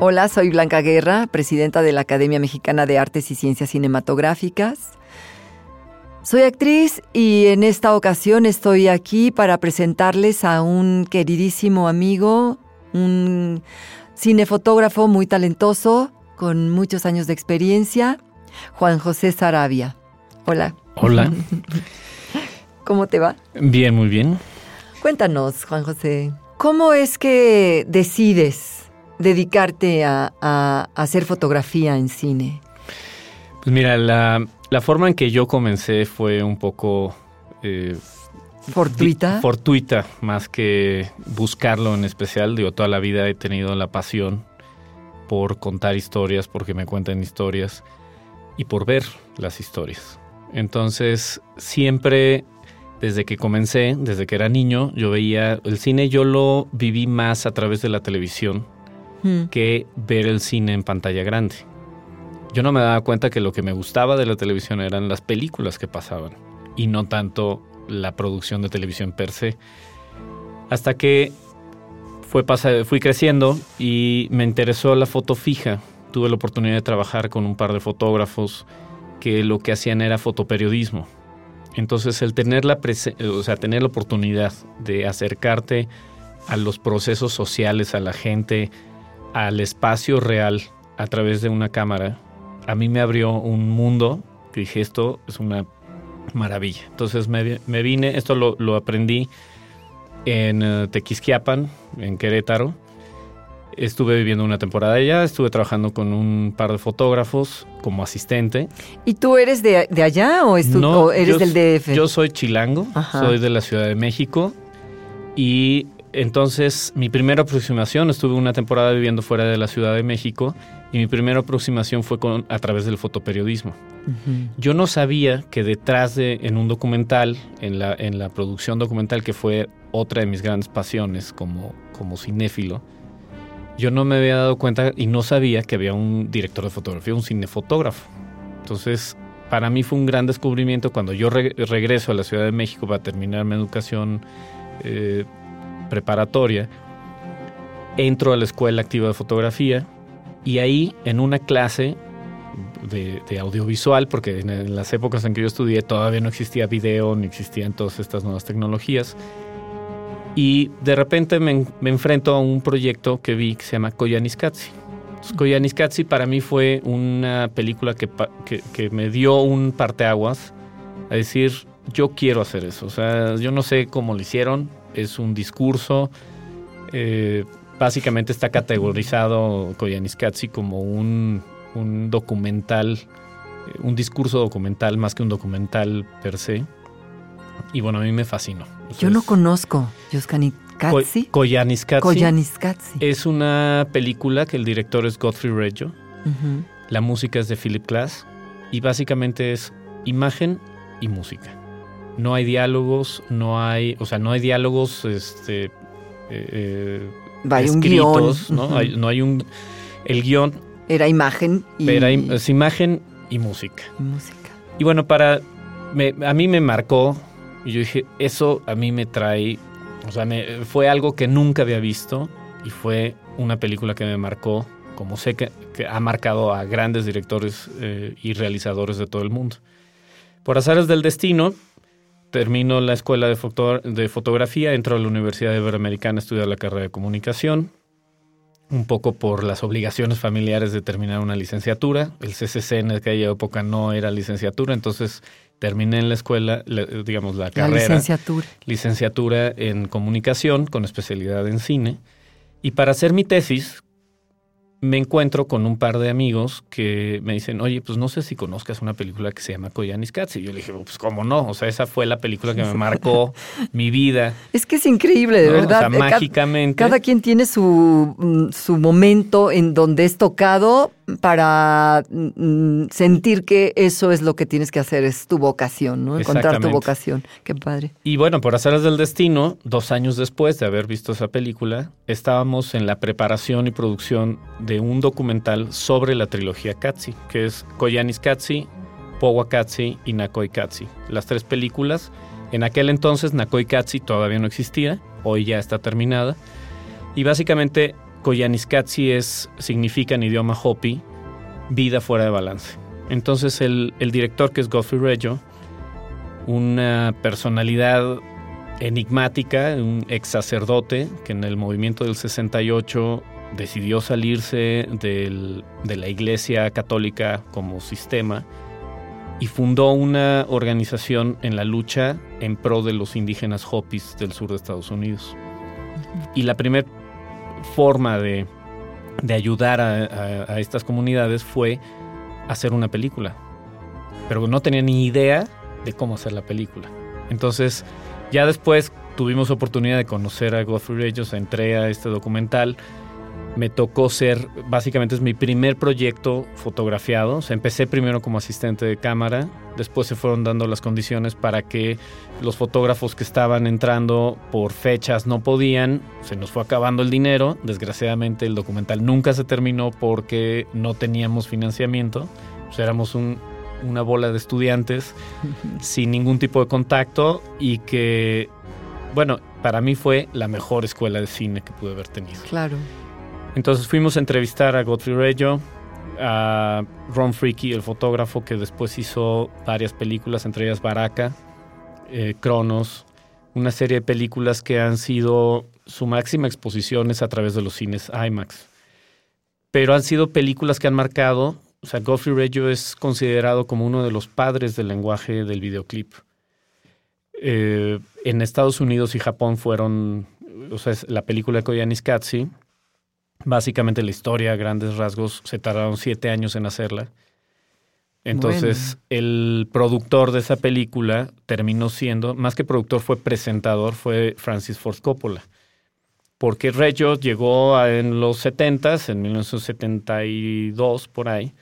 Hola, soy Blanca Guerra, presidenta de la Academia Mexicana de Artes y Ciencias Cinematográficas. Soy actriz y en esta ocasión estoy aquí para presentarles a un queridísimo amigo, un cinefotógrafo muy talentoso, con muchos años de experiencia, Juan José Sarabia. Hola. Hola. ¿Cómo te va? Bien, muy bien. Cuéntanos, Juan José, ¿cómo es que decides dedicarte a, hacer fotografía en cine? Pues mira, la, forma en que yo comencé fue un poco... Eh, ¿Fortuita? Fortuita, más que buscarlo en especial. Digo, toda la vida he tenido la pasión por contar historias, porque me cuentan historias y por ver las historias. Entonces, siempre desde que comencé, desde que era niño, yo veía el cine, yo lo viví más a través de la televisión que ver el cine en pantalla grande. Yo no me daba cuenta que lo que me gustaba de la televisión eran las películas que pasaban y no tanto la producción de televisión per se. Hasta que fue fui creciendo y me interesó la foto fija. Tuve la oportunidad de trabajar con un par de fotógrafos que lo que hacían era fotoperiodismo. Entonces el tener la, o sea, tener la oportunidad de acercarte a los procesos sociales, a la gente, al espacio real a través de una cámara, a mí me abrió un mundo que dije, esto es una maravilla. Entonces me, vine, esto lo, aprendí en uh, Tequisquiapan, en Querétaro. Estuve viviendo una temporada allá, estuve trabajando con un par de fotógrafos como asistente. ¿Y tú eres de, allá o, eres del DF? Yo soy chilango, soy de la Ciudad de México y entonces, mi primera aproximación, estuve una temporada viviendo fuera de la Ciudad de México y mi primera aproximación fue con, a través del fotoperiodismo. Yo no sabía que detrás de, en un documental, en la, en la producción documental, que fue otra de mis grandes pasiones como, como cinéfilo, yo no me había dado cuenta y no sabía que había un director de fotografía, un cinefotógrafo. Entonces, para mí fue un gran descubrimiento cuando yo regreso a la Ciudad de México para terminar mi educación eh, preparatoria, entro a la escuela activa de fotografía y ahí en una clase de, audiovisual, porque en, las épocas en que yo estudié todavía no existía video, ni existían todas estas nuevas tecnologías. Y de repente me, enfrento a un proyecto que vi que se llama Koyaanisqatsi. Koyaanisqatsi para mí fue una película que, que, que me dio un parteaguas a decir, yo quiero hacer eso. O sea, yo no sé cómo lo hicieron, es un discurso. Eh, básicamente está categorizado Koyaanisqatsi como un, documental, eh, un discurso documental más que un documental per se. Y bueno, a mí me fascinó. Yo no conozco Yoskanikatsi. Koyaanisqatsi. Es una película que el director es Godfrey Reggio. La música es de Philip Glass. Y básicamente es imagen y música no hay diálogos, no hay, o sea, no hay diálogos, este, eh, eh escritos, un ¿no? hay, no hay un, el guion. Era imagen y... Era es imagen y música. música. Y bueno, para, a mí me marcó, y yo dije, eso a mí me trae, o sea, me, fue algo que nunca había visto y fue una película que me marcó, como sé que, ha marcado a grandes directores eh, y realizadores de todo el mundo. Por azares del destino, termino la escuela de, de fotografía, entro a la Universidad Iberoamericana a estudiar la carrera de comunicación. un poco por las obligaciones familiares de terminar una licenciatura. El CCC en aquella época no era licenciatura, entonces terminé en la escuela, digamos, la, carrera. La licenciatura. Licenciatura en comunicación con especialidad en cine. Y para hacer mi tesis, me encuentro con un par de amigos que me dicen, oye, pues no sé si conozcas una película que se llama Koyanis Cats. Y yo le dije, pues cómo no, o sea, esa fue la película que me marcó mi vida. Es que es increíble, de verdad. O sea, mágicamente. Cada, quien tiene su, mm, su momento en donde es tocado para mm, sentir que eso es lo que tienes que hacer, es tu vocación, ¿no? Encontrar tu vocación. Qué padre. Y bueno, por hacerles del destino, dos años después de haber visto esa película, estábamos en la preparación y producción de un documental sobre la trilogía Katsi, que es Koyanis Katsi, Powa Katsi y Nakoi Katsi. Las tres películas. En aquel entonces Nakoi Katsi todavía no existía, hoy ya está terminada. Y básicamente Koyaanisqatsi es, significa en idioma Hopi vida fuera de balance. Entonces el, el director que es Godfrey Reggio, una personalidad enigmática, un ex sacerdote que en el movimiento del 68 decidió salirse del, de la iglesia católica como sistema y fundó una organización en la lucha en pro de los indígenas Hopis del sur de Estados Unidos. Y la primera forma de, ayudar a, estas comunidades fue hacer una película. Pero no tenía ni idea de cómo hacer la película. Entonces, ya después tuvimos oportunidad de conocer a Godfrey Reyes, entré a este documental me tocó ser, básicamente es mi primer proyecto fotografiado. O sea, empecé primero como asistente de cámara, después se fueron dando las condiciones para que los fotógrafos que estaban entrando por fechas no podían, se nos fue acabando el dinero. Desgraciadamente el documental nunca se terminó porque no teníamos financiamiento. O éramos una bola de estudiantes sin ningún tipo de contacto y que, bueno, para mí fue la mejor escuela de cine que pude haber tenido. Claro. Entonces fuimos a entrevistar a Godfrey Reggio, a Ron Freaky, el fotógrafo que después hizo varias películas, entre ellas Baraka, eh, Cronos, una serie de películas que han sido su máxima exposición es a través de los cines IMAX. Pero han sido películas que han marcado, o sea, Godfrey Reggio es considerado como uno de los padres del lenguaje del videoclip. Eh, en Estados Unidos y Japón fueron, o sea, la película de Koyanis Katsi, Básicamente la historia, a grandes rasgos, se tardaron siete años en hacerla. Entonces, el productor de esa película terminó siendo, más que productor, fue presentador, fue Francis Ford Coppola. Porque Reggio llegó en los 70s, en 1972, por ahí,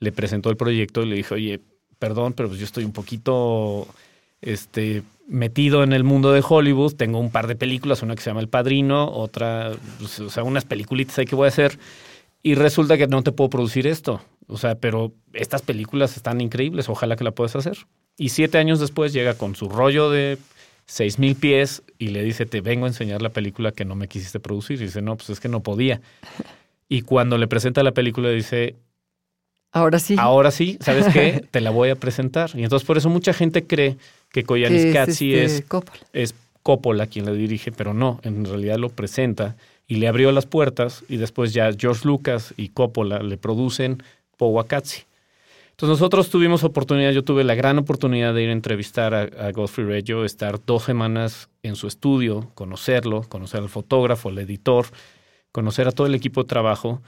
le presentó el proyecto y le dijo, oye, perdón, pero pues yo estoy un poquito este, metido en el mundo de Hollywood. Tengo un par de películas, una que se llama El Padrino, otra, pues, o sea, unas peliculitas ahí que voy a hacer. Y resulta que no te puedo producir esto. O sea, pero estas películas están increíbles, ojalá que la puedas hacer. Y siete años después llega con su rollo de seis mil pies y le dice, te vengo a enseñar la película que no me quisiste producir. Y dice, no, pues es que no podía. Y cuando le presenta la película dice, ahora sí. Ahora sí, ¿sabes qué? te la voy a presentar. Y entonces por eso mucha gente cree que Koyanis Katsi es, este, Coppola. es Coppola quien la dirige, pero no, en realidad lo presenta y le abrió las puertas y después ya George Lucas y Coppola le producen Powakatsi. Entonces nosotros tuvimos oportunidad, yo tuve la gran oportunidad de ir a entrevistar a, Godfrey Reggio, estar dos semanas en su estudio, conocerlo, conocer al fotógrafo, al editor, conocer a todo el equipo de trabajo,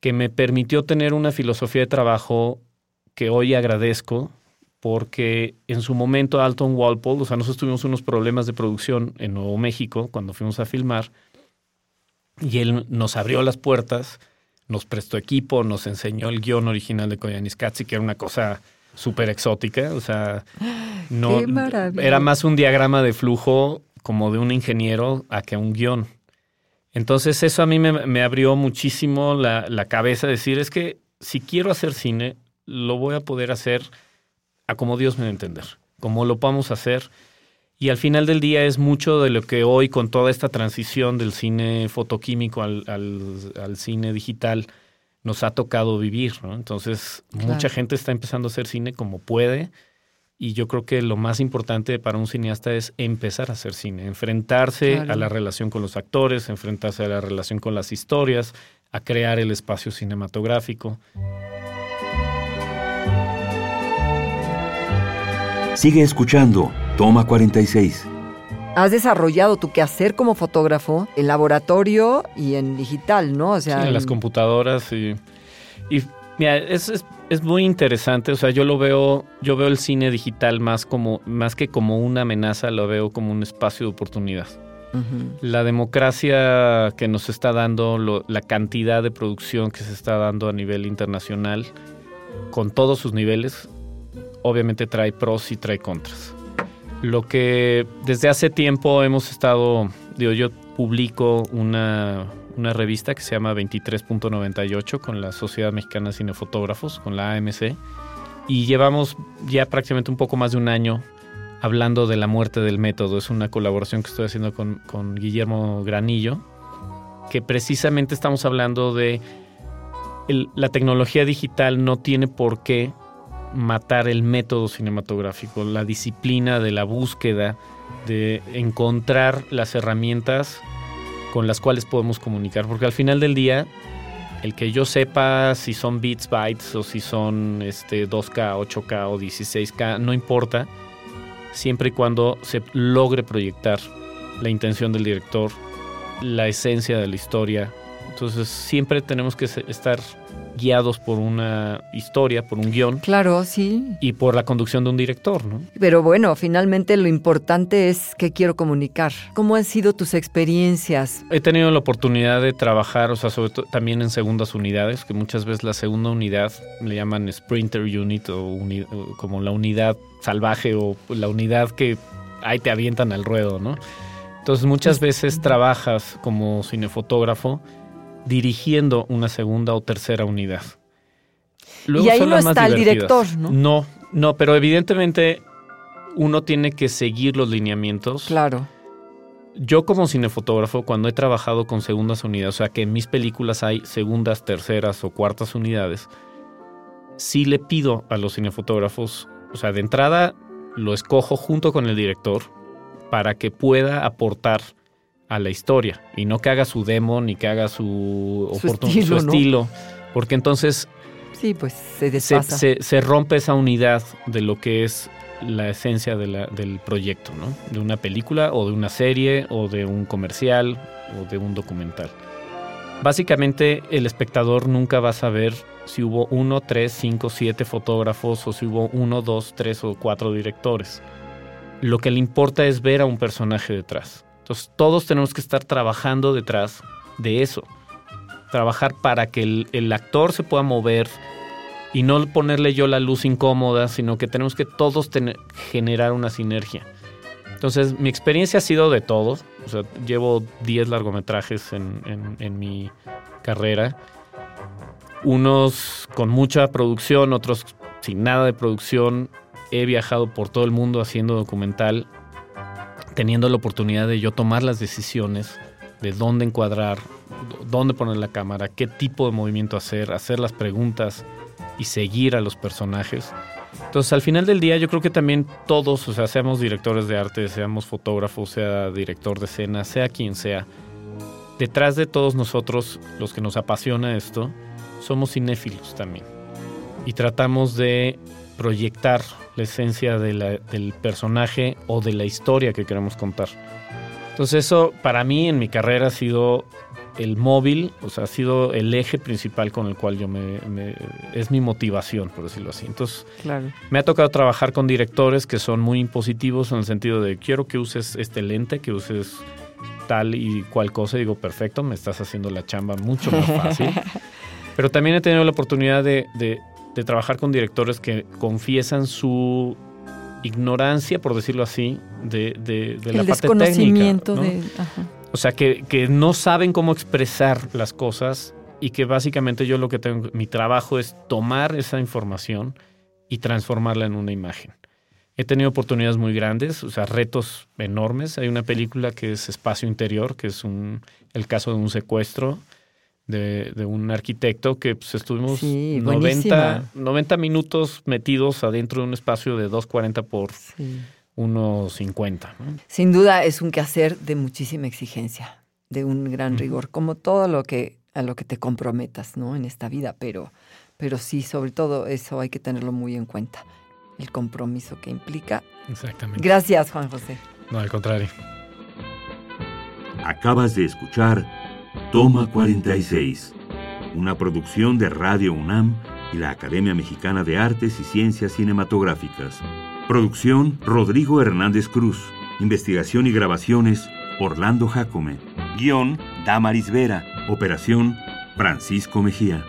que me permitió tener una filosofía de trabajo que hoy agradezco porque en su momento Alton Walpole, o sea, nosotros tuvimos unos problemas de producción en Nuevo México cuando fuimos a filmar, y él nos abrió las puertas, nos prestó equipo, nos enseñó el guion original de Koyanis Katsi, que era una cosa súper exótica, o sea, no era más un diagrama de flujo como de un ingeniero a que un guion. Entonces eso a mí me, abrió muchísimo la, la cabeza, decir, es que si quiero hacer cine, lo voy a poder hacer a como Dios me va a entender, como lo podamos hacer. Y al final del día es mucho de lo que hoy, con toda esta transición del cine fotoquímico al, al, cine digital, nos ha tocado vivir. ¿no? Entonces, mucha gente está empezando a hacer cine como puede. Y yo creo que lo más importante para un cineasta es empezar a hacer cine, enfrentarse a la relación con los actores, enfrentarse a la relación con las historias, a crear el espacio cinematográfico. Sigue escuchando, toma 46. Has desarrollado tu quehacer como fotógrafo en laboratorio y en digital, ¿no? O sea, en, las computadoras y, y mira, es, es, muy interesante. O sea, yo lo veo, yo veo el cine digital más como, más que como una amenaza, lo veo como un espacio de oportunidad. La democracia que nos está dando, la cantidad de producción que se está dando a nivel internacional, con todos sus niveles, obviamente trae pros y trae contras. Lo que desde hace tiempo hemos estado, digo, yo publico una, una revista que se llama 23.98 con la Sociedad Mexicana de Cinefotógrafos, con la AMC, y llevamos ya prácticamente un poco más de un año hablando de la muerte del método. Es una colaboración que estoy haciendo con, con Guillermo Granillo, que precisamente estamos hablando de la tecnología digital no tiene por qué matar el método cinematográfico, la disciplina de la búsqueda, de encontrar las herramientas con las cuales podemos comunicar, porque al final del día, el que yo sepa si son bits, bytes o si son este, 2K, 8K o 16K, no importa, siempre y cuando se logre proyectar la intención del director, la esencia de la historia. Entonces siempre tenemos que estar guiados por una historia, por un guion. Claro, sí. Y por la conducción de un director, ¿no? Pero bueno, finalmente lo importante es qué quiero comunicar. ¿Cómo han sido tus experiencias? He tenido la oportunidad de trabajar, o sea, sobre todo también en segundas unidades, que muchas veces la segunda unidad le llaman Sprinter Unit o, como la unidad salvaje o la unidad que ahí te avientan al ruedo, ¿no? Entonces muchas veces trabajas como cinefotógrafo dirigiendo una segunda o tercera unidad. y ahí no está el director, ¿no? No, no, pero evidentemente uno tiene que seguir los lineamientos. Claro. Yo como cinefotógrafo, cuando he trabajado con segundas unidades, o sea que en mis películas hay segundas, terceras o cuartas unidades, sí le pido a los cinefotógrafos, o sea, de entrada lo escojo junto con el director para que pueda aportar a la historia y no que haga su demo ni que haga su, su estilo, estilo porque entonces sí, pues se, se, se, rompe esa unidad de lo que es la esencia de la, del proyecto, ¿no? De una película o de una serie o de un comercial o de un documental. Básicamente el espectador nunca va a saber si hubo uno, tres, cinco, siete fotógrafos o si hubo uno, dos, tres o cuatro directores. Lo que le importa es ver a un personaje detrás. Entonces todos tenemos que estar trabajando detrás de eso. Trabajar para que el, actor se pueda mover y no ponerle yo la luz incómoda, sino que tenemos que todos generar una sinergia. Entonces mi experiencia ha sido de todo. O sea, llevo 10 largometrajes en, en mi carrera. Unos con mucha producción, otros sin nada de producción. He viajado por todo el mundo haciendo documental teniendo la oportunidad de yo tomar las decisiones de dónde encuadrar, dónde poner la cámara, qué tipo de movimiento hacer, hacer las preguntas y seguir a los personajes. Entonces, al final del día, yo creo que también todos, o sea, seamos directores de arte, seamos fotógrafos, sea director de escena, sea quien sea, detrás de todos nosotros, los que nos apasiona esto, somos cinéfilos también. Y tratamos de proyectar la esencia del personaje o de la historia que queremos contar. Entonces eso para mí en mi carrera ha sido el móvil, o sea, ha sido el eje principal con el cual yo me, es mi motivación, por decirlo así. Entonces, claro. me ha tocado trabajar con directores que son muy impositivos en el sentido de quiero que uses este lente, que uses tal y cual cosa. Y digo, perfecto, me estás haciendo la chamba mucho más fácil. Pero también he tenido la oportunidad de, de trabajar con directores que confiesan su ignorancia, por decirlo así, de, de, de la parte técnica. De, O sea, que, que, no saben cómo expresar las cosas y que básicamente yo lo que tengo, mi trabajo es tomar esa información y transformarla en una imagen. He tenido oportunidades muy grandes, o sea, retos enormes. Hay una película que es Espacio Interior, que es un, el caso de un secuestro de, un arquitecto que pues, estuvimos 90, minutos metidos adentro de un espacio de 240 por 150. Sin duda es un quehacer de muchísima exigencia, de un gran rigor, como todo lo que a lo que te comprometas, ¿no? En esta vida, pero, pero sí, sobre todo eso hay que tenerlo muy en cuenta, el compromiso que implica. Exactamente. Gracias, Juan José. No, al contrario. Acabas de escuchar Toma 46, una producción de Radio UNAM y la Academia Mexicana de Artes y Ciencias Cinematográficas. Producción Rodrigo Hernández Cruz. Investigación y grabaciones Orlando Jacome. Guión Damaris Vera. Operación Francisco Mejía.